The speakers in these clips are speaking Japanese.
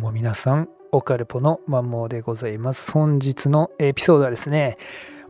うも皆さん、オカルポのマンモーでございます。本日のエピソードはですね、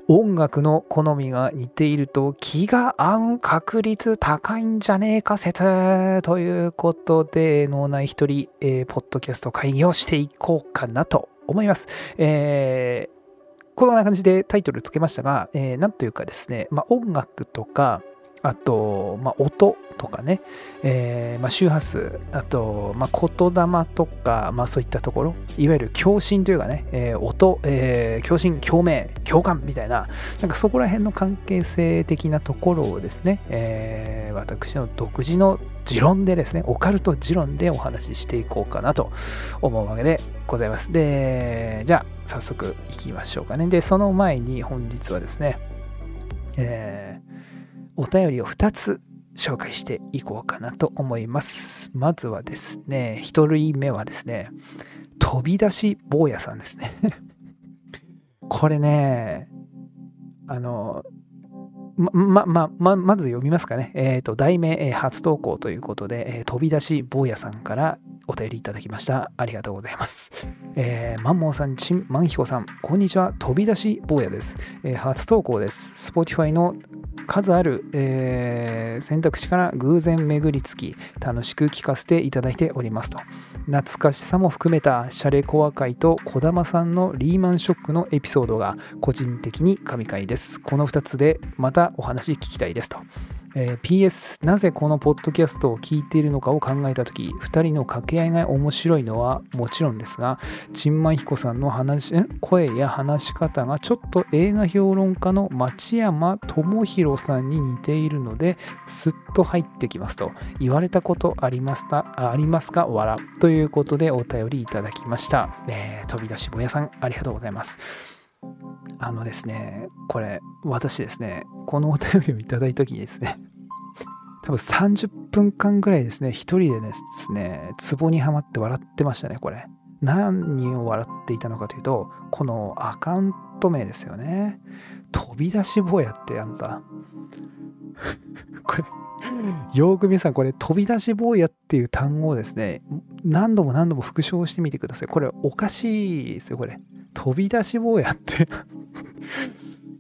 音楽の好みが似ていると気が合う確率高いんじゃねえか説ということで、脳内一人、えー、ポッドキャスト会議をしていこうかなと思います。えー、こんな感じでタイトルつけましたが、えー、なんというかですね、まあ、音楽とか、あと、まあ、音とかね、えーまあ、周波数、あと、まあ、言霊とか、まあ、そういったところ、いわゆる共振というかね、えー、音、えー、共振、共鳴、共感みたいな、なんかそこら辺の関係性的なところをですね、えー、私の独自の持論でですね、オカルト持論でお話ししていこうかなと思うわけでございます。で、じゃあ、早速いきましょうかね。で、その前に本日はですね、えーお便りを2つ紹介していこうかなと思います。まずはですね、1人目はですね、飛び出し坊やさんですね。これね、あの、ま、ま、ま、ま、ず読みますかね。えっ、ー、と、題名、えー、初投稿ということで、えー、飛び出し坊やさんからお便りいただきました。ありがとうございます。えー、マンモーさん、チン、マンヒコさん、こんにちは。飛び出し坊やです。えー、初投稿です。Spotify の数ある、えー、選択肢から偶然巡りつき、楽しく聞かせていただいておりますと。懐かしさも含めたシャレコア会と児玉さんのリーマンショックのエピソードが個人的に神回です。この2つでまたお話聞きたいですと。えー、PS なぜこのポッドキャストを聞いているのかを考えた時2人の掛け合いが面白いのはもちろんですがちんまいひこさんの話声や話し方がちょっと映画評論家の町山智博さんに似ているのですっと入ってきますと。言われたことありますかありますか？わらということでお便りいただきました、えー、飛び出しぼやさんありがとうございます。あのですね、これ、私ですね、このお便りをいただいた時にですね、多分30分間ぐらいですね、一人でですね、壺にはまって笑ってましたね、これ。何を笑っていたのかというと、このアカウント名ですよね。飛び出し坊やってあんた。これ、よーく皆さん、これ、飛び出し坊やっていう単語をですね、何度も何度も復唱してみてください。これ、おかしいですよ、これ。飛び出し坊やって。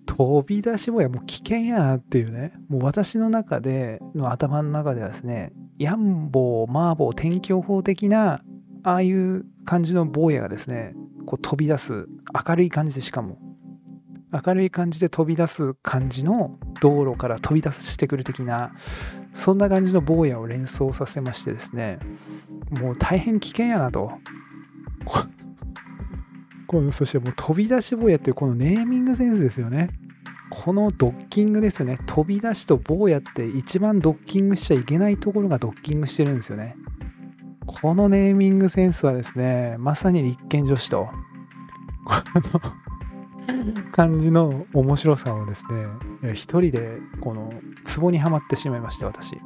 飛び出し坊やもう危険やなっていうね。もう私の中での頭の中ではですねヤンボーマーボー天気予報的なああいう感じの坊やがですねこう飛び出す明るい感じでしかも明るい感じで飛び出す感じの道路から飛び出してくる的なそんな感じの坊やを連想させましてですねもう大変危険やなと。このそしてもう飛び出し坊やっていうこのネーミングセンスですよね。このドッキングですよね。飛び出しと坊やって一番ドッキングしちゃいけないところがドッキングしてるんですよね。このネーミングセンスはですね、まさに立憲女子と、この感じの面白さをですね、一人でこの壺にはまってしまいまして、私。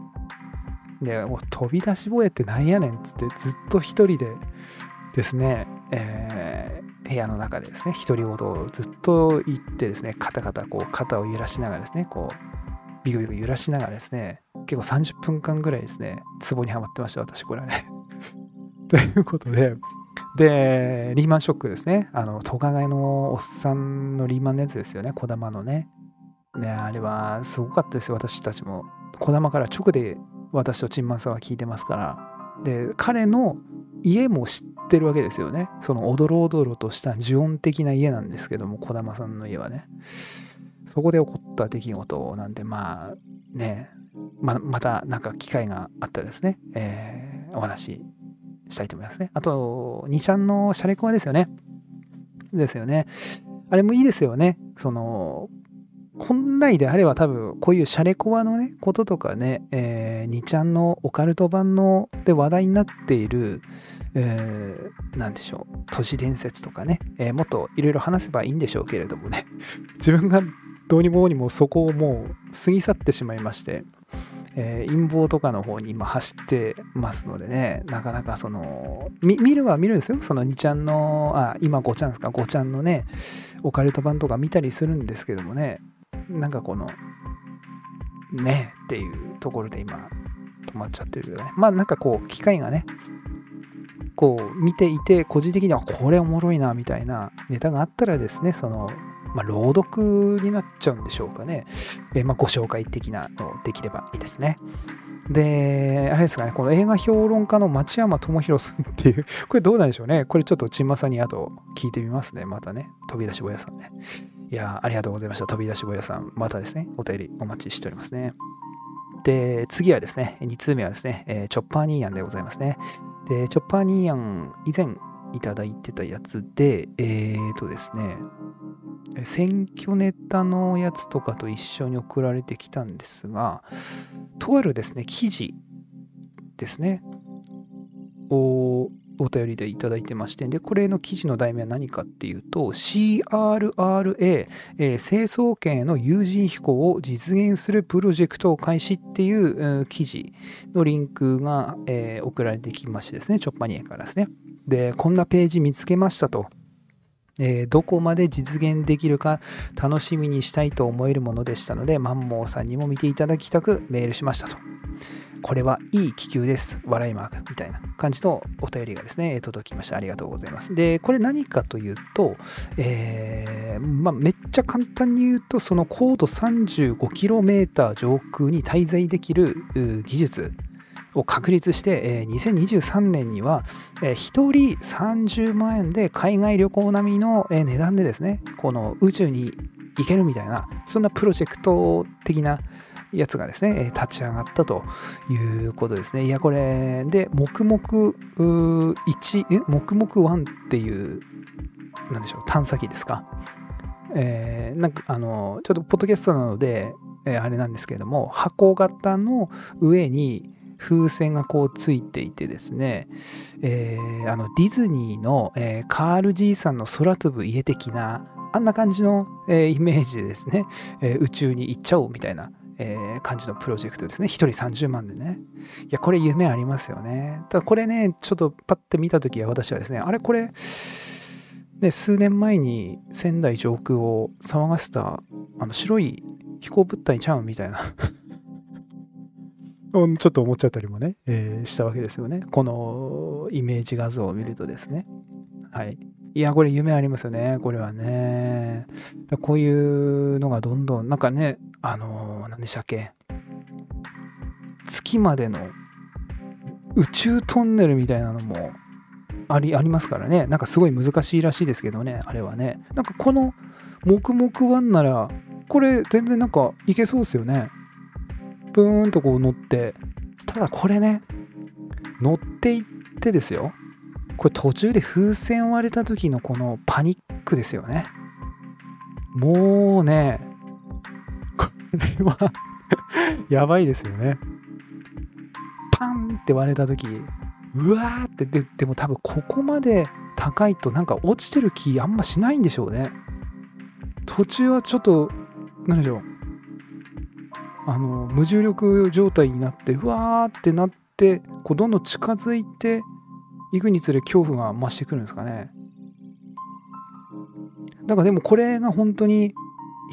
で、もう飛び出し坊やってなんやねんっつってずっと一人でですね、えー、部屋の中でですね、独り言をずっと言ってですね、カタカタこう肩を揺らしながらですね、こう、ビクビク揺らしながらですね、結構30分間ぐらいですね、ツボにはまってました、私、これはね。ということで、で、リーマンショックですね。あの、トカゲのおっさんのリーマンのやつですよね、児玉のね。ね、あれはすごかったですよ、私たちも。児玉から直で私とチンマンさんは聞いてますから。で、彼の家も知ってるわけですよね。そのおどろおどろとした呪音的な家なんですけども、児玉さんの家はね。そこで起こった出来事なんで、まあね、ままたなんか機会があったらですね、えー、お話ししたいと思いますね。あと、2ちゃんのシャレコアですよね。ですよね。あれもいいですよね。その、本来であれば多分こういうシャレコアのねこととかね、えー、2ちゃんのオカルト版ので話題になっている、えー、でしょう。都市伝説とかね、えー、もっといろいろ話せばいいんでしょうけれどもね。自分がどうにもにもそこをもう過ぎ去ってしまいまして、えー、陰謀とかの方に今走ってますのでね。なかなかその見るは見るんですよ。その2ちゃんのあ今5ちゃんですか？5ちゃんのねオカルト版とか見たりするんですけどもね。なんかこの、ねっていうところで今、止まっちゃってるよね。まあなんかこう、機械がね、こう見ていて個人的にはこれおもろいなみたいなネタがあったらですねそのまあ、朗読になっちゃうんでしょうかね。えー、まあ、ご紹介的なのできればいいですね。で、あれですかね、この映画評論家の町山智博さんっていう、これどうなんでしょうね。これちょっとちんまさにあと聞いてみますね。またね。飛び出しぼやさんね。いやありがとうございました。飛び出しぼやさん。またですね、お便りお待ちしておりますね。で、次はですね、2通目はですね、えー、チョッパーニーヤンでございますね。で、チョッパーニーヤン、以前いただいてたやつで、えーとですね、選挙ネタのやつとかと一緒に送られてきたんですが、とあるですね、記事ですね、をお便りでいただいてまして、で、これの記事の題名は何かっていうと、CRRA、えー、清掃圏への有人飛行を実現するプロジェクトを開始っていう、うん、記事のリンクが、えー、送られてきましてですね、チョッパニエからですね。で、こんなページ見つけましたと。えー、どこまで実現できるか楽しみにしたいと思えるものでしたので、マンモーさんにも見ていただきたくメールしましたと。これはいい気球です。笑いマークみたいな感じのお便りがですね、届きました。ありがとうございます。で、これ何かというと、えー、まあ、めっちゃ簡単に言うと、その高度 35km 上空に滞在できる技術を確立して、えー、2023年には、えー、1人30万円で海外旅行並みの、値段でですね、この宇宙に行けるみたいな、そんなプロジェクト的なやつがですね、立ち上がったということですね。いや、これで、黙々1、黙々1っていう、なんでしょう、探査機ですか？えー、なんか、あの、ちょっとポッドキャストなので、えー、あれなんですけれども、箱型の上に、風船がこうついていてですね、えー、あのディズニーの、えー、カール爺さんの空飛ぶ家的なあんな感じの、えー、イメージでですね、え宇宙に行っちゃおうみたいな、え感じのプロジェクトですね。1人30万でね。いや、これ夢ありますよね。ただこれね、ちょっとパッて見たときは私はですね、あれこれ、ね、数年前に仙台上空を騒がせたあの白い飛行物体ちゃうみたいな ちょっと思っちゃったりもね、えー、したわけですよね。このイメージ画像を見るとですね。はい。いや、これ夢ありますよね。これはね。こういうのがどんどん、なんかね、あのー、何でしたっけ。月までの宇宙トンネルみたいなのもありありますからね。なんかすごい難しいらしいですけどね、あれはね。なんかこの黙々ワンなら、これ全然なんかいけそうですよね。プーンとこう乗って、ただこれね、乗っていってですよ。これ途中で風船割れた時のこのパニックですよね。もうね、これはやばいですよね。パンって割れた時、うわーってで、でも多分ここまで高いとなんか落ちてる気あんましないんでしょうね。途中はちょっと、何でしょう。あの無重力状態になってうわーってなってこうどんどん近づいていくにつれ恐怖が増してくるんですかね。だからでもこれが本当に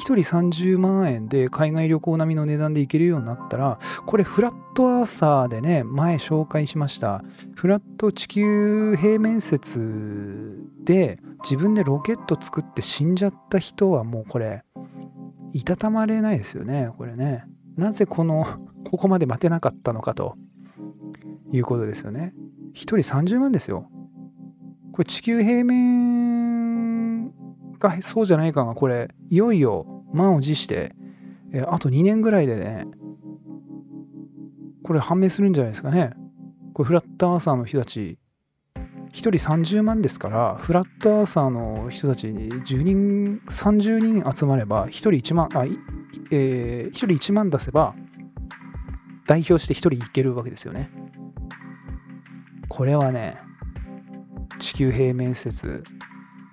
1人30万円で海外旅行並みの値段で行けるようになったらこれフラットアーサーでね前紹介しました。フラット地球平面説で自分でロケット作って死んじゃった人はもうこれいたたまれないですよねこれね。なぜこの、ここまで待てなかったのかということですよね。1人30万ですよ。これ地球平面がそうじゃないかが、これ、いよいよ満を持して、えあと2年ぐらいでね、これ判明するんじゃないですかね。これフラットアーサーの人たち、1人30万ですから、フラットアーサーの人たちに10人、30人集まれば、1人1万、あ、えー、1人1万出せば、代表して1人いけるわけですよね。これはね、地球平面説、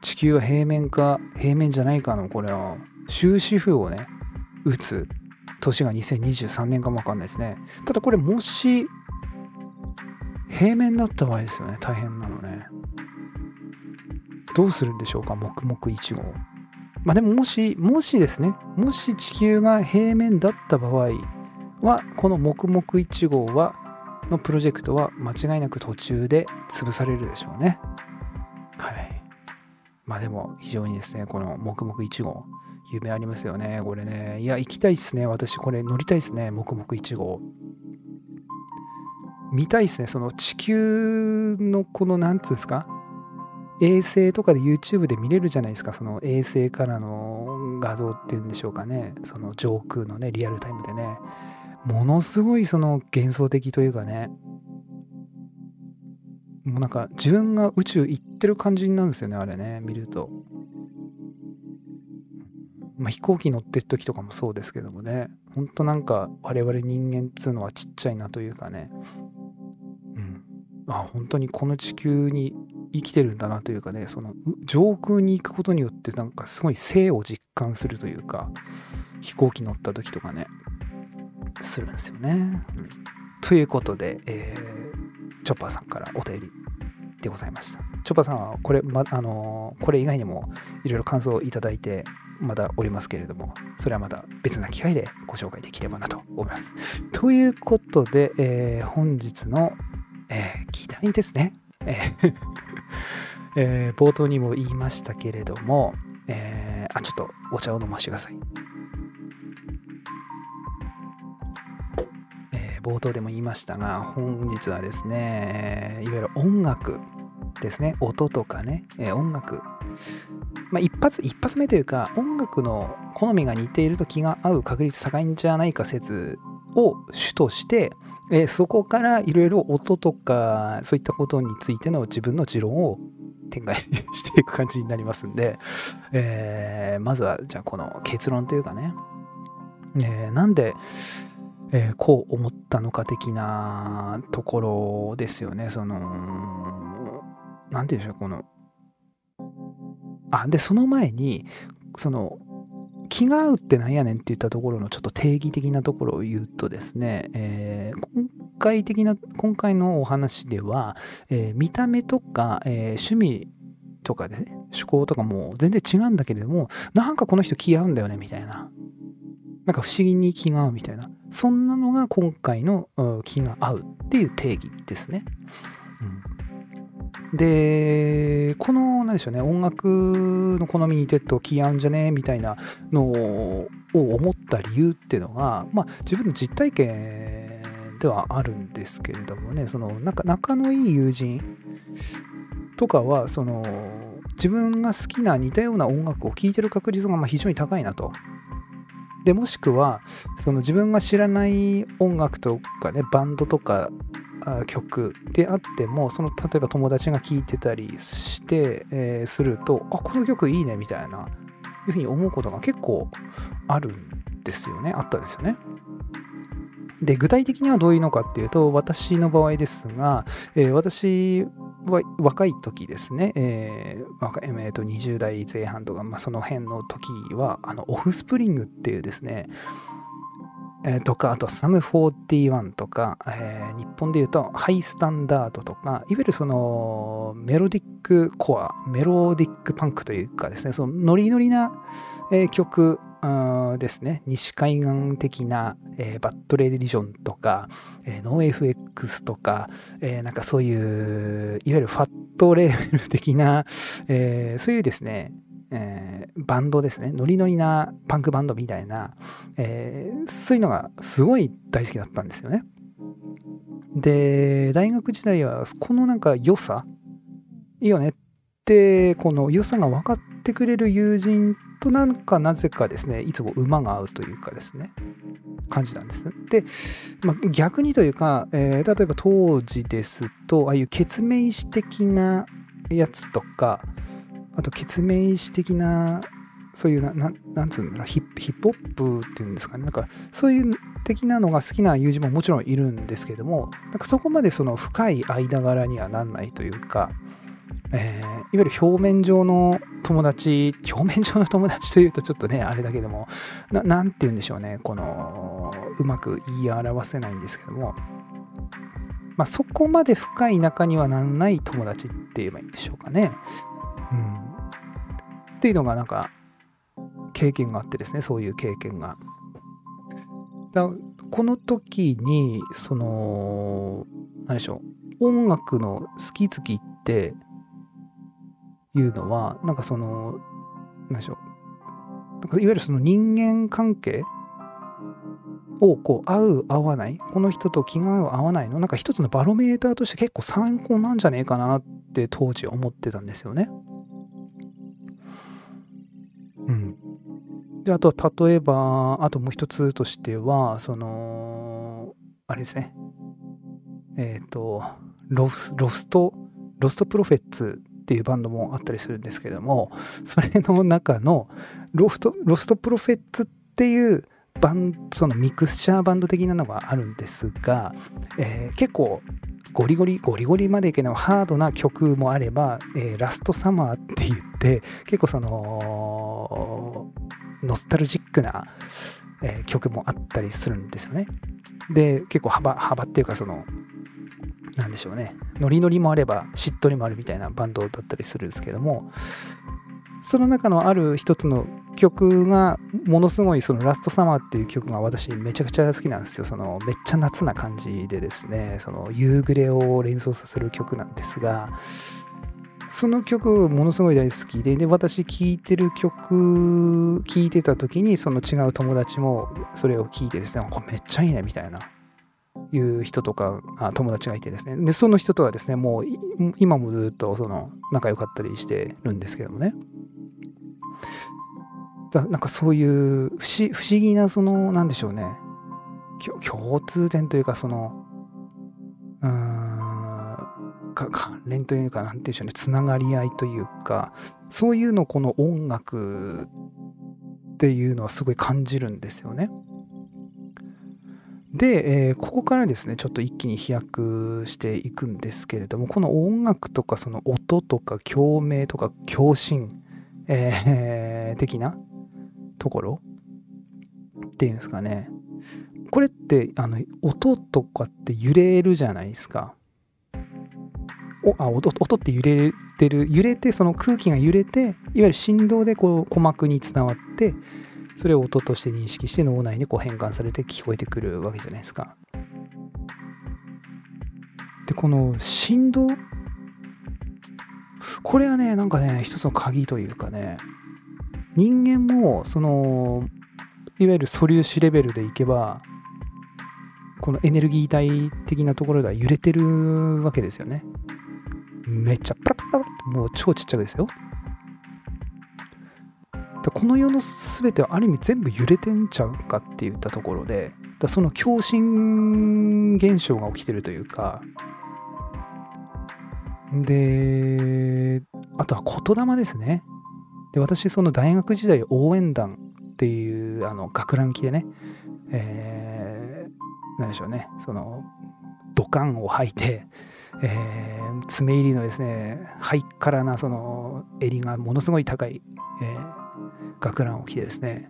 地球は平面か平面じゃないかの、これは終止符をね、打つ年が2023年かもわかんないですね。ただこれもし平面だった場合ですよね、大変なのね。どうするんでしょうか、黙々1号。まあでももし、もしですね、もし地球が平面だった場合は、この黙々1号はのプロジェクトは間違いなく途中で潰されるでしょうね。はい。まあでも非常にですね、この黙々1号、夢ありますよね。これね。いや、行きたいっすね。私これ乗りたいっすね。黙々1号。見たいっすね。その地球のこの、なんつうんですか？衛星とかで YouTube で見れるじゃないですか。その衛星からの画像っていうんでしょうかね。その上空のね、リアルタイムでね。ものすごいその幻想的というかね。もうなんか自分が宇宙行ってる感じになるんですよね、あれね、見ると。まあ、飛行機乗ってる時とかもそうですけどもね、ほんとなんか我々人間っつうのはちっちゃいなというかね、うん。あ、本当にこの地球に生きてるんだなというかね、その上空に行くことによってなんかすごい生を実感するというか、飛行機乗った時とかね、するんですよね。うん、ということで、えー、チョッパーさんからお便りでございました。チョッパーさんはこれ、ま、あの、これ以外にもいろいろ感想をいただいてまだおりますけれども、それはまた別な機会でご紹介できればなと思います。ということで、えー、本日の、えー、議題ですね。えー え、冒頭にも言いましたけれども、えー、あ、ちょっとお茶を飲ませてください。冒頭でも言いましたが、本日はですね、いわゆる音楽ですね、音とかね、え、音楽。まあ、一発、一発目というか、音楽の好みが似ていると気が合う確率高いんじゃないか説を主として、え、そこからいろいろ音とか、そういったことについての自分の持論を展開していく感じになりますんで、えー、まずは、じゃあこの結論というかね、えー、なんで、えー、こう思ったのか的なところですよね。その、なんて言うんでしょう、この、あ、で、その前に、その、気が合うってなんやねんって言ったところのちょっと定義的なところを言うとですね、えー、今回的な、今回のお話では、えー、見た目とか、え、趣味とかでね、趣向とかも全然違うんだけれども、なんかこの人気合うんだよね、みたいな。なんか不思議に気が合うみたいな。そんなのが今回の気が合うっていう定義ですね。うんで、この、なんでしょうね、音楽の好みにてと気合うんじゃねみたいなのを思った理由っていうのが、まあ、自分の実体験ではあるんですけれどもね、その、なんか仲のいい友人とかは、その、自分が好きな似たような音楽を聴いてる確率がま非常に高いなと。でもしくはその自分が知らない音楽とかねバンドとか曲であってもその例えば友達が聴いてたりして、えー、するとあこの曲いいねみたいないうふうに思うことが結構あるんですよねあったんですよね。で具体的にはどういうのかっていうと私の場合ですが、えー、私若い時ですね、えーえー、と20代前半とか、まあ、その辺の時はあのオフスプリングっていうですねえー、とか、あとサム41とか、えー、日本で言うとハイスタンダードとか、いわゆるそのメロディックコア、メロディックパンクというかですね、そのノリノリな、えー、曲ですね、西海岸的な、えー、バッドレリジョンとか、えー、ノー FX とか、えー、なんかそういう、いわゆるファットレーベル的な、えー、そういうですね、えー、バンドですねノリノリなパンクバンドみたいな、えー、そういうのがすごい大好きだったんですよね。で大学時代はこのなんか良さいいよねってこの良さが分かってくれる友人となんかなぜかですねいつも馬が合うというかですね感じなんです。で、まあ、逆にというか、えー、例えば当時ですとああいう決命詞的なやつとか、あと、決命詞的な、そういうな、ななんつうんだろうヒップ、ヒップホップっていうんですかね。なんか、そういう的なのが好きな友人ももちろんいるんですけども、なんかそこまでその深い間柄にはなんないというか、えー、いわゆる表面上の友達、表面上の友達というとちょっとね、あれだけども、ななんて言うんでしょうね、この、うまく言い表せないんですけども、まあ、そこまで深い仲にはなんない友達って言えばいいんでしょうかね。うん。っていうのがなんか経験があってですねそういう経験が。だこの時にその何でしょう音楽の好き好きっていうのはなんかその何でしょうなんかいわゆるその人間関係をこう合う合わないこの人と気が合う合わないのなんか一つのバロメーターとして結構参考なんじゃねえかなって当時思ってたんですよね。うん。であと例えばあともう一つとしてはそのあれですねえっ、ー、とロスロストロストプロフェッツっていうバンドもあったりするんですけどもそれの中のロストロストプロフェッツっていうバンそのミクスチャーバンド的なのがあるんですが、えー、結構ゴリゴリゴリゴリまでいけないハードな曲もあれば、えー、ラストサマーって言って結構そのノスタルジックな、えー、曲もあったりするんですよね。で結構幅幅っていうかそのなんでしょうねノリノリもあればしっとりもあるみたいなバンドだったりするんですけどもその中のある一つの曲がものすごいそのラストサマーっていう曲が私めちゃくちゃ好きなんですよ。そのめっちゃ夏な感じでですね、その夕暮れを連想させる曲なんですが、その曲ものすごい大好きで、で、私聴いてる曲、聴いてた時にその違う友達もそれを聴いてですね、めっちゃいいねみたいな。いう人とかあ友達がいてですね。でその人とはですねもう今もずっとその仲良かったりしてるんですけどもね。だなんかそういう不思不思議なそのなんでしょうね。共通点というかそのうーん関連というか何て言うんでしょうね。つながり合いというかそういうのをこの音楽っていうのはすごい感じるんですよね。で、えー、ここからですねちょっと一気に飛躍していくんですけれどもこの音楽とかその音とか共鳴とか共振、えー、的なところっていうんですかね。これってあの音とかって揺れるじゃないですか。おあ音音って揺れてる。揺れてその空気が揺れていわゆる振動でこう鼓膜に伝わってそれを音として認識して脳内にこう変換されて聞こえてくるわけじゃないですか。でこの振動？これはねなんかね一つの鍵というかね人間もそのいわゆる素粒子レベルでいけばこのエネルギー体的なところでは揺れてるわけですよね。めっちゃパラパラってもう超ちっちゃくですよ。この世の全てはある意味全部揺れてんちゃうかって言ったところでだその共振現象が起きてるというかであとは言霊ですね。で私その大学時代応援団っていうあの学ラン着でね、えー、何でしょうねその土管を履いて、えー、爪入りのですねハイカラなその襟がものすごい高い、えー、学ランを着てですね、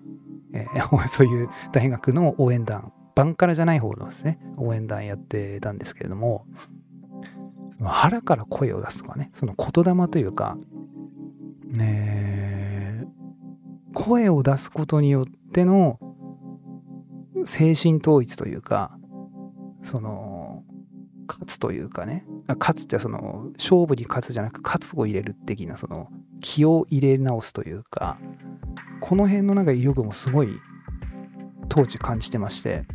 えー、そういう大学の応援団バンカラじゃない方のですね応援団やってたんですけれどもその腹から声を出すとかねその言霊というかね声を出すことによっての精神統一というかその勝つというかね勝つってその勝負に勝つじゃなく勝つを入れる的なその気を入れ直すというかこの辺のなんか威力もすごい当時感じてまして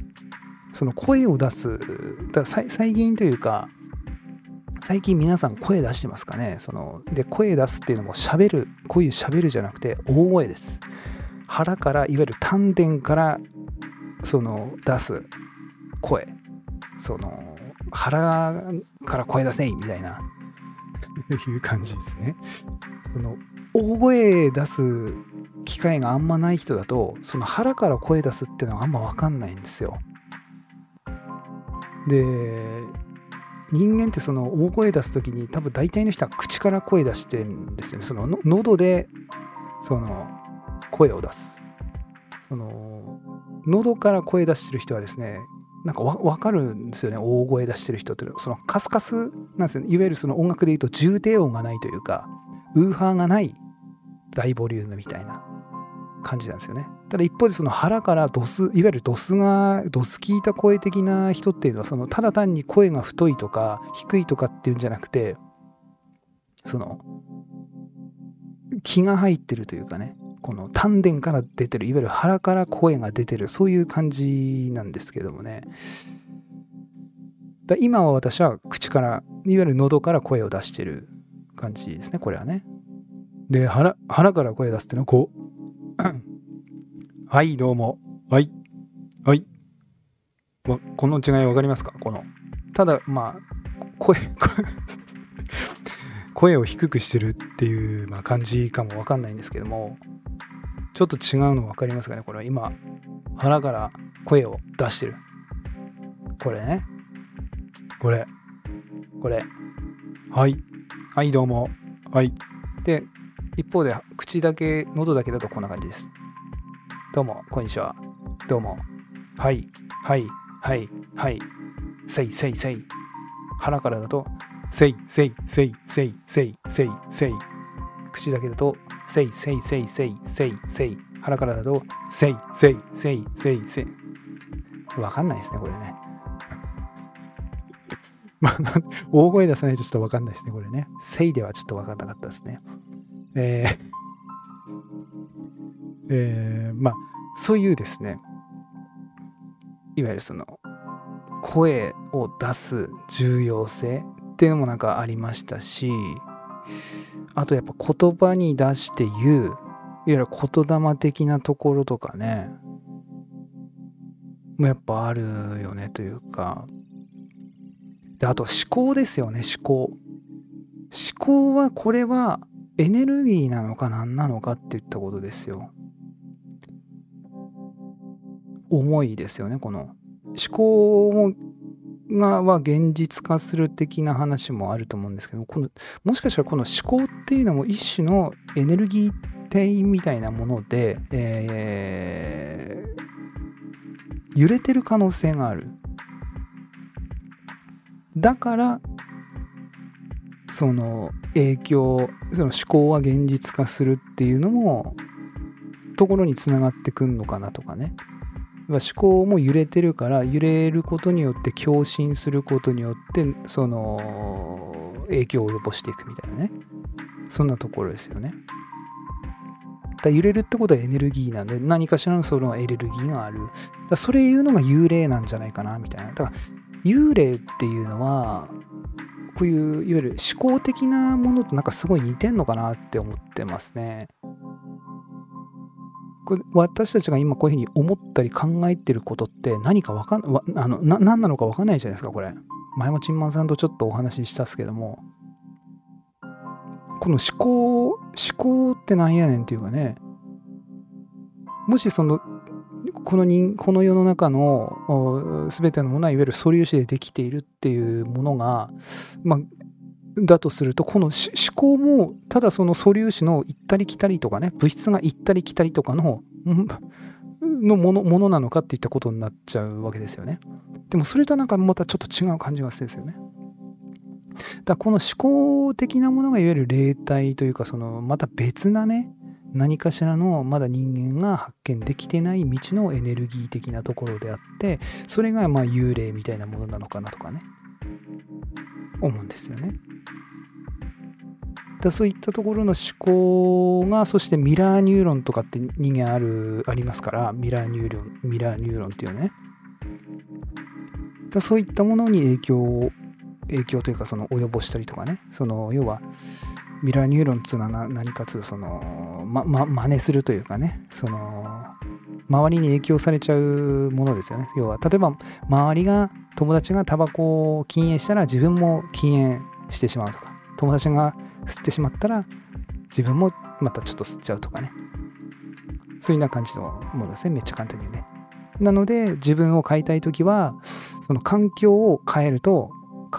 その声を出すだ最近というか最近皆さん声出してますかね？そので声出すっていうのも喋るこういう喋るじゃなくて大声です。腹からいわゆる丹田からその出す声。その腹から声出せいみたいな。いう感じですね。その大声出す機会があんまない人だとその腹から声出すっていうのはあんま分かんないんですよ。で人間ってその大声出す時に多分大体の人は口から声出してるんですよね。その喉でその声を出す。その喉から声出してる人はですねなんかわかるんですよね。大声出してる人ってそのカスカスなんですよね。いわゆるその音楽で言うと重低音がないというかウーハーがない大ボリュームみたいな感じなんですよね。ただ一方でその腹からドスいわゆるドスがドス聞いた声的な人っていうのはそのただ単に声が太いとか低いとかっていうんじゃなくてその気が入ってるというかねこの丹田から出てるいわゆる腹から声が出てるそういう感じなんですけどもねだ今は私は口からいわゆる喉から声を出してる感じですねこれはねで腹から声出すっていうのはこう。はいどうも。はい。はい。この違い分かりますか？この。ただまあ声 声を低くしてるっていう、まあ、感じかも分かんないんですけども。ちょっと違うの分かりますかね？これは。今腹から声を出してる。これね。これ。これ。はい。はいどうも。はい。で一方で口だけ喉だけだとこんな感じです。どうもこんにちは。どうも。はいはいはいはい。せいせいせい。腹からだとせいせいせいせいせいせいせい。口だけだとせいせいせいせいせいせい。腹からだとせいせいせいせいせい。わかんないですねこれね。まあ大声出さないとちょっとわかんないですねこれね。せいではちょっとわかんなかったですね。えー えー、まあそういうですね。いわゆるその声を出す重要性っていうのもなんかありましたしあとやっぱ言葉に出して言ういわゆる言霊的なところとかねもやっぱあるよねというか。であと思考ですよね思考。思考はこれはエネルギーなのか何なのかって言ったことですよ。思いですよねこの。思考がは現実化する的な話もあると思うんですけどこのもしかしたらこの思考っていうのも一種のエネルギー体みたいなもので、えー、揺れてる可能性がある。だからその影響その思考は現実化するっていうのもところにつながってくんのかなとかね。思考も揺れてるから揺れることによって共振することによってその影響を及ぼしていくみたいなね。そんなところですよね。だ揺れるってことはエネルギーなんで何かしらのそのエネルギーがある。だそれ言うのが幽霊なんじゃないかなみたいな。だから幽霊っていうのはこういういわゆる思考的なものとなんかすごい似てんのかなって思ってますね。これ私たちが今こういうふうに思ったり考えてることって何かわかんあのな何なのかわかんないじゃないですかこれ。前もチンマンさんとちょっとお話ししたっすけども。この思考思考ってなんやねんっていうかね。もしそのこの人この世の中の全てのものはいわゆる素粒子でできているっていうものが、まあ、だとするとこの思考もただその素粒子の行ったり来たりとかね物質が行ったり来たりとかののものものなのかっていったことになっちゃうわけですよね。でもそれとなんかまたちょっと違う感じがするんですよね。だこの思考的なものがいわゆる霊体というかそのまた別なね何かしらのまだ人間が発見できてない未知のエネルギー的なところであってそれがまあ幽霊みたいなものなのかなとかね。思うんですよね。だそういったところの思考がそしてミラーニューロンとかって人間あるありますからミラーニューロンミラーニューロンっていうね。だそういったものに影響を影響というかその及ぼしたりとかね。その要はミラーニューロンっていうのは何かつうそのまま真似するというかね。その周りに影響されちゃうものですよね。要は例えば周りが友達がタバコを禁煙したら自分も禁煙してしまうとか。友達が吸ってしまったら自分もまたちょっと吸っちゃうとかね。そういうような感じのものですね。めっちゃ簡単に言うね。なので自分を変えたい時はその環境を変えると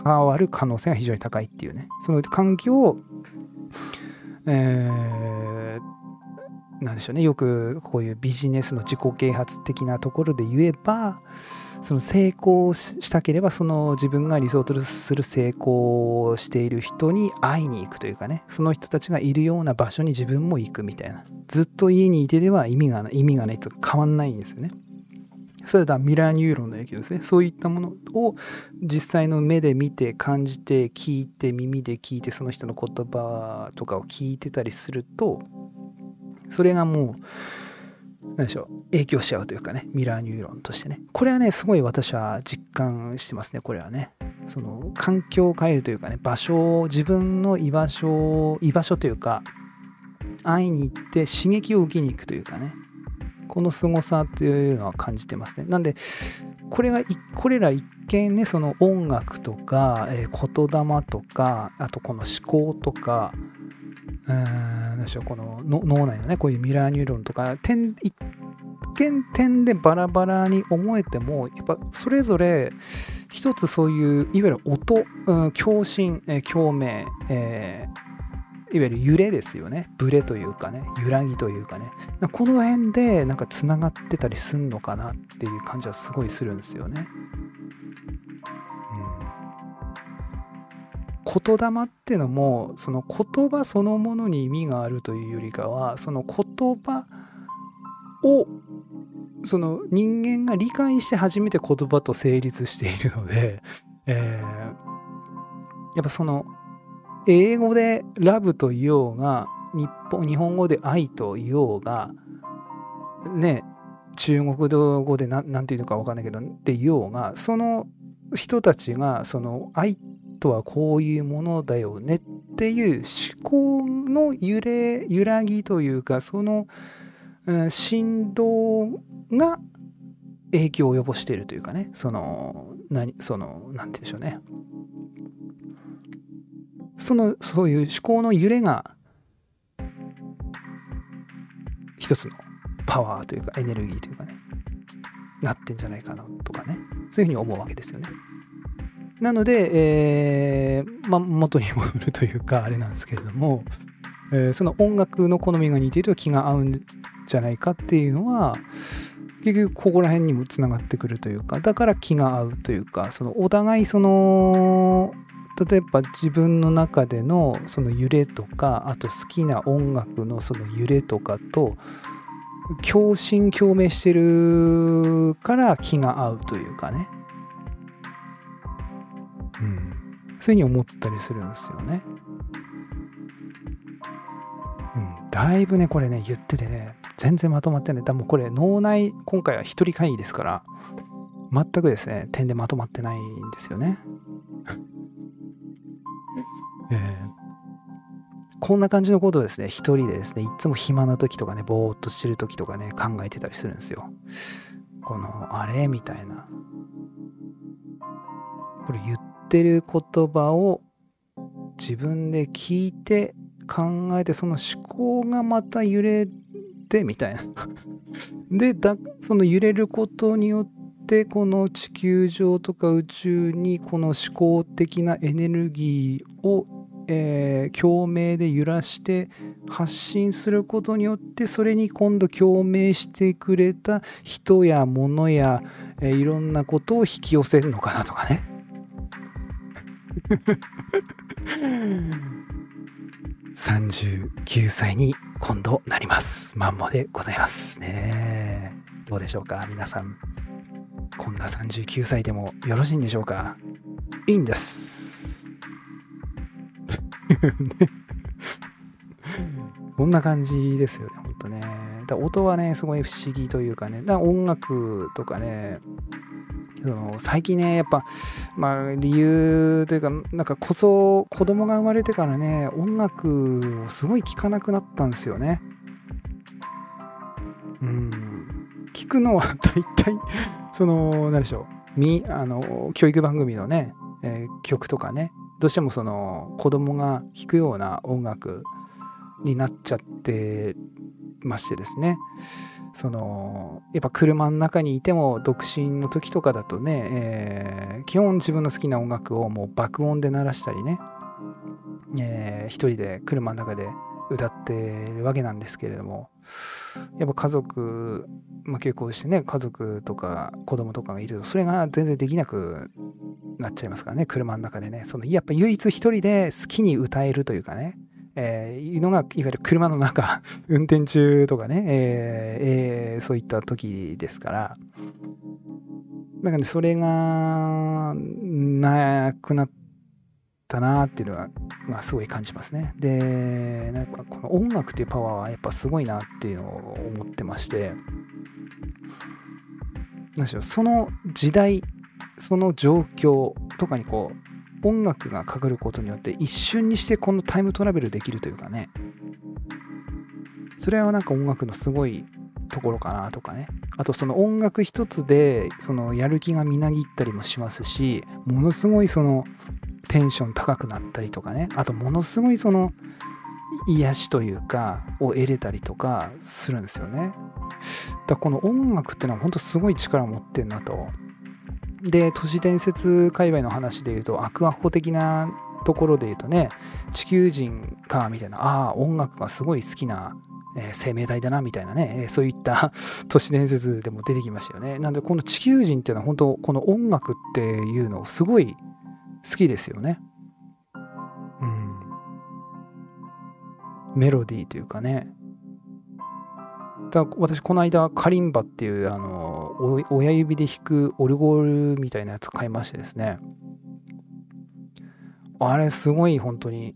変わる可能性が非常に高いっていうね。その環境をえー、なんでしょうね。よくこういうビジネスの自己啓発的なところで言えばその成功したければその自分が理想とする成功をしている人に会いに行くというかね。その人たちがいるような場所に自分も行くみたいな。ずっと家にいてでは意味がない意味がないと変わんないんですよね。それとはミラーニューロンの影響ですね。そういったものを実際の目で見て感じて聞いて耳で聞いてその人の言葉とかを聞いてたりするとそれがもう何でしょう影響しちゃうというかねミラーニューロンとしてね。これはねすごい私は実感してますねこれはね。その環境を変えるというかね場所を自分の居場所居場所というか会いに行って刺激を受けに行くというかね。この凄さというのは感じてますね。なんでこれはこれら一見ねその音楽とか、えー、言霊とかあとこの思考とかうーん何でしょうこの脳内のねこういうミラーニューロンとか点一見点でバラバラに思えてもやっぱそれぞれ一つそういういわゆる音、うん、共振、えー、共鳴、えー、いわゆる揺れですよね。ブレというかね揺らぎというかね。この辺でなんかつながってたりすんのかなっていう感じはすごいするんですよね。言霊っていうのもその言葉そのものに意味があるというよりかはその言葉をその人間が理解して初めて言葉と成立しているので、えー、やっぱその英語でラブと言おうが日本日本語で愛と言おうがね中国語で何て言うのか分かんないけどって言おうがその人たちがその愛とはこういうものだよねっていう思考の揺れ揺らぎというかその、うん、振動が影響を及ぼしているというかね。その何その何て言うんでしょうね。そのそういう思考の揺れが一つのパワーというかエネルギーというかねなってんじゃないかなとかねそういうふうに思うわけですよね。なので、えー、ま元に戻るというか、あれなんですけれども、えー、その音楽の好みが似ていると気が合うんじゃないかっていうのは、結局ここら辺にもつながってくるというか、だから気が合うというか、そのお互いその、例えば自分の中でのその揺れとか、あと好きな音楽のその揺れとかと、共振共鳴してるから気が合うというかね。うん、そういうふうに思ったりするんですよね。うん、だいぶね、これね、言っててね、全然まとまってない。だもうこれ、脳内、今回は一人会議ですから、全くですね、点でまとまってないんですよね。えー、こんな感じのことをですね、一人でですね、いつも暇な時とかね、ぼーっとしてる時とかね、考えてたりするんですよ。この、あれ？みたいな。これ言ってる言葉を自分で聞いて考えてその思考がまた揺れてみたいな でだその揺れることによってこの地球上とか宇宙にこの思考的なエネルギーを、えー、共鳴で揺らして発信することによってそれに今度共鳴してくれた人や物や、えー、いろんなことを引き寄せるのかなとかね39歳に今度なります。マンモでございますね。どうでしょうか？皆さん。こんな39歳でもよろしいんでしょうか？いいんです。こんな感じですよね、ほんとね。だ音はね、すごい不思議というかね、だ音楽とかね、その最近ねやっぱまあ理由というかなんかこそ子供が生まれてからね音楽をすごい聴かなくなったんですよね。うん。聞くのは 大体その何でしょう。みあの教育番組のね、えー、曲とかね。どうしてもその子供が弾くような音楽になっちゃってましてですね。そのやっぱ車の中にいても独身の時とかだとね、えー、基本自分の好きな音楽をもう爆音で鳴らしたりね、えー、一人で車の中で歌ってるわけなんですけれどもやっぱ家族、まあ、結婚してね家族とか子供とかがいるとそれが全然できなくなっちゃいますからね車の中でね。そのやっぱ唯一一人で好きに歌えるというかね。えー、いうのがいわゆる車の中運転中とかね、えーえー、そういった時ですから。だかねそれがなくなってたなっていうのは、まあ、すごい感じますね。でなんかこの音楽っていうパワーはやっぱすごいなっていうのを思ってまして。何でしょうその時代その状況とかにこう音楽がかかることによって一瞬にしてこのタイムトラベルできるというかね。それはなんか音楽のすごいところかなとかね。あとその音楽一つでそのやる気がみなぎったりもしますしものすごいそのテンション高くなったりとかね。あとものすごいその癒しというかを得れたりとかするんですよね。だからこの音楽ってのは本当すごい力を持ってんなと。で都市伝説界隈の話で言うとアクアホ的なところで言うとね地球人かみたいなああ音楽がすごい好きな、えー、生命体だなみたいなね、えー、そういった 都市伝説でも出てきましたよね。なんでこの地球人っていうのは本当この音楽っていうのをすごい好きですよね。うん。メロディーというかね。だ私この間カリンバっていうあの親指で弾くオルゴールみたいなやつ買いましてですね。あれすごい本当に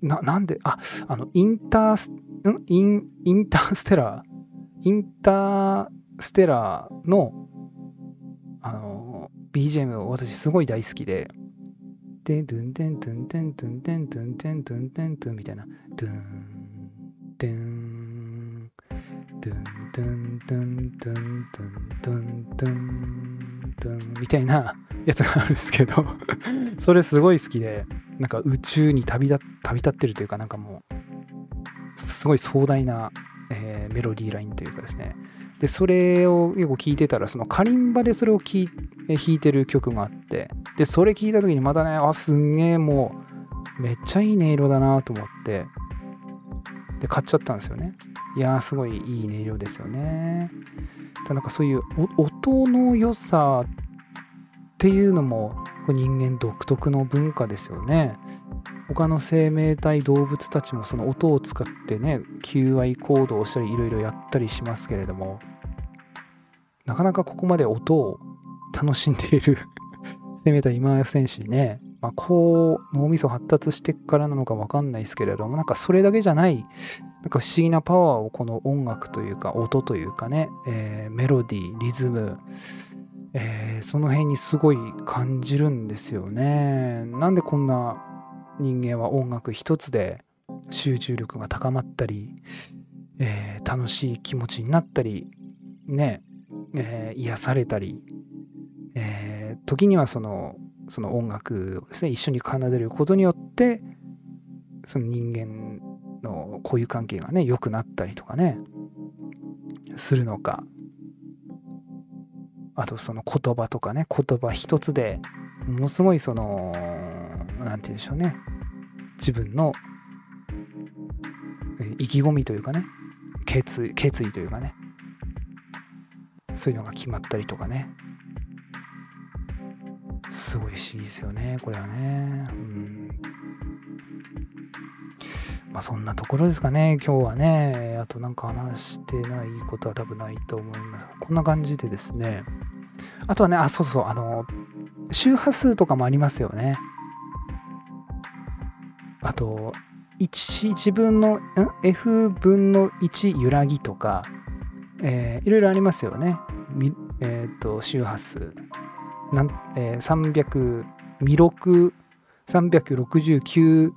ななんでああのインタースん？インインターステラー？インターステラーのあの BGM を私すごい大好きで。でドゥンデンドゥンデンドゥンデンドゥンデンドゥンデンドゥンみたいな。ドゥンドゥンドゥンドゥンドゥンドゥンドゥンドゥンドゥンドゥンみたいなやつがあるんですけど。それすごい好きでなんか宇宙に旅立旅立ってるというかなんかもうすごい壮大な、えー、メロディーラインというかですね。でそれを結構聞いてたらそのカリンバでそれを弾いてる曲があってでそれ聞いた時にまたねあすんげえもうめっちゃいい音色だなと思って。で買っちゃったんですよね。いやーすごいいい音色ですよね。ただなんかそういう音の良さっていうのも人間独特の文化ですよね。他の生命体動物たちもその音を使ってね求愛行動をしたりいろいろやったりしますけれどもなかなかここまで音を楽しんでいる生命体いませんしね。まあ、こう脳みそ発達してからなのか分かんないですけれどもなんかそれだけじゃないなんか不思議なパワーをこの音楽というか音というかね、えー、メロディーリズム、えー、その辺にすごい感じるんですよね。なんでこんな人間は音楽一つで集中力が高まったり、えー、楽しい気持ちになったりね、え癒されたり、え時にはそのその音楽をですね一緒に奏でることによってその人間の交友関係がね良くなったりとかねするのか。あとその言葉とかね言葉一つでものすごいその何て言うんでしょうね。自分の意気込みというかね決意決意というかね。そういうのが決まったりとかね。すごい不思議ですよね、これはね。うん。まあそんなところですかね、今日はね。あとなんか話してないことは多分ないと思います。こんな感じでですね。あとはね、あ、そうそう、あの、周波数とかもありますよね。あと、1自分の、ん？F 分の1揺らぎとか、えー、いろいろありますよね。えっ、ー、と、周波数。なん、えー、300未録369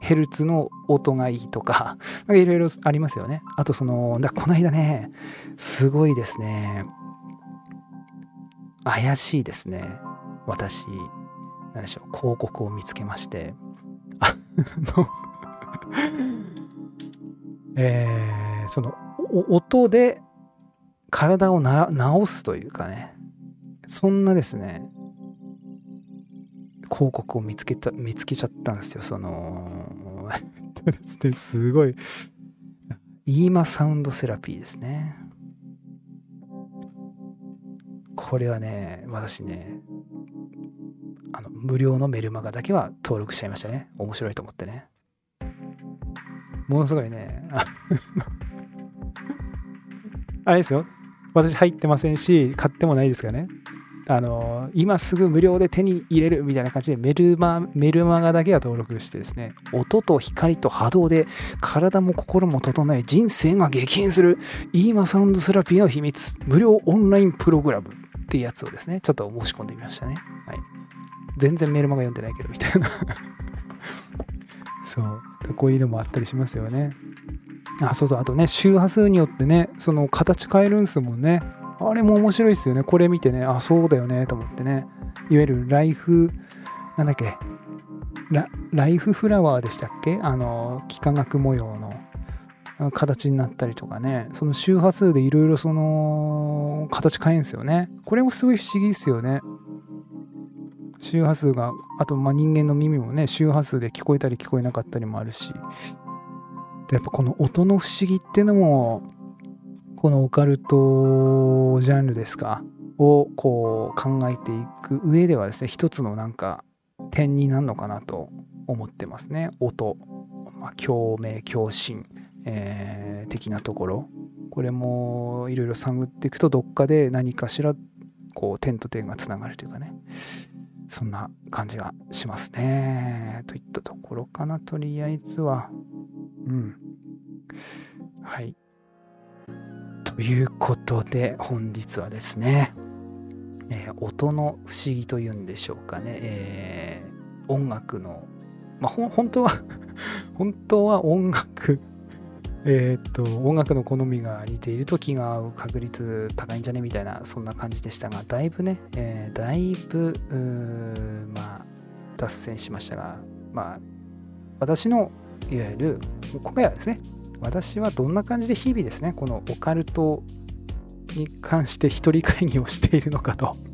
ヘルツの音がいいとか、いろいろありますよね。あとその、だこの間ね、すごいですね、怪しいですね。私、何でしょう、広告を見つけまして、あの えー、その、音で体をな治すというかね、そんなですね、広告を見つけた、見つけちゃったんですよ。その、すね、すごい、イーマサウンドセラピーですね。これはね、私ね、あの無料のメルマガだけは登録しちゃいましたね。面白いと思ってね。ものすごいね、ああれですよ。私入ってませんし、買ってもないですからね。あの今すぐ無料で手に入れるみたいな感じでメルマメルマガだけは登録してですね、音と光と波動で体も心も整え人生が激変するイーマサウンドセラピーの秘密無料オンラインプログラムっていうやつをですね、ちょっと申し込んでみましたね。はい。全然メルマガ読んでないけどみたいな そう。こういうのもあったりしますよね。あ、そうそう。あとね、周波数によってね、その形変えるんですもんね。あれも面白いっすよね。これ見てね、あ、そうだよね、と思ってね。いわゆるライフ、なんだっけ、ラライフフラワーでしたっけ？あの、幾何学模様の形になったりとかね、その周波数でいろいろその形変えんすよね。これもすごい不思議ですよね。周波数が、あとま人間の耳もね、周波数で聞こえたり聞こえなかったりもあるし、でやっぱこの音の不思議ってのもこのオカルトジャンルですか？をこう考えていく上ではですね一つのなんか点になるのかなと思ってますね。音、まあ、共鳴共振、えー、的なところ。これもいろいろ探っていくとどっかで何かしらこう点と点がつながるというかね。そんな感じがしますね。といったところかなとりあえずは。うん。はい。ということで、本日はですね、えー、音の不思議というんでしょうかね、えー、音楽の、まあ、本当は 本当は音楽、えっと、音楽の好みが似ていると気が合う確率高いんじゃねみたいな、そんな感じでしたが、だいぶね、えー、だいぶ、まあ、脱線しましたが、まあ、私のいわゆる今回はですね私はどんな感じで日々ですねこのオカルトに関して一人会議をしているのかと。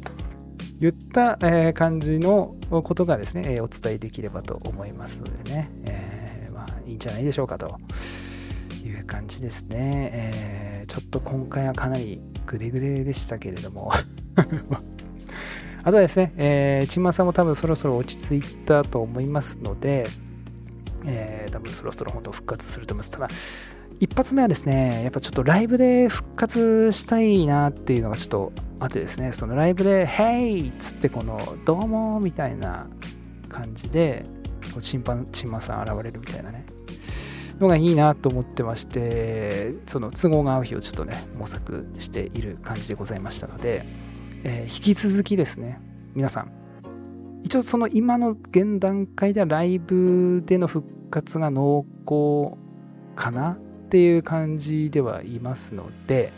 いった、えー、感じのことがですね、えー、お伝えできればと思いますのでね、えー、まあいいんじゃないでしょうかと。いう感じですね、えちょっと今回はかなりグデグデでしたけれども。あとはですね、えー、ちまさんも多分そろそろ落ち着いたと思いますので、えー、多分そろそろ本当復活すると思います。ただ、一発目はですね、やっぱちょっとライブで復活したいなっていうのがちょっとあってですね、そのライブで、ヘイっつってこの、どうもみたいな感じで、チンパン、チンマンさん現れるみたいなね、のがいいなと思ってまして、その都合が合う日をちょっとね、模索している感じでございましたので、えー、引き続きですね、皆さん、一応その今の現段階ではライブでの復活が濃厚かなっていう感じではいますので、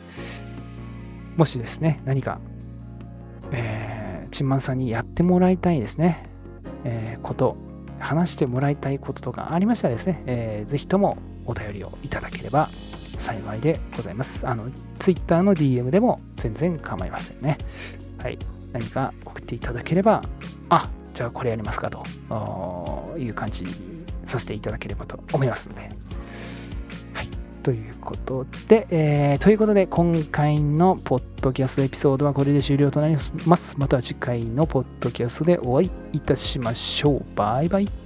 もしですね、何か、えー、チンマンさんにやってもらいたいですね、えー、こと、話してもらいたいこととかありましたらですね、えー、ぜひともお便りをいただければ幸いでございます。あの、Twitter の DM でも全然構いませんね。はい。何か送っていただければあじゃあこれやりますかという感じにさせていただければと思いますので。はい。ということで、えー、ということで今回のポッドキャストエピソードはこれで終了となります。また次回のポッドキャストでお会いいたしましょう。バイバイ。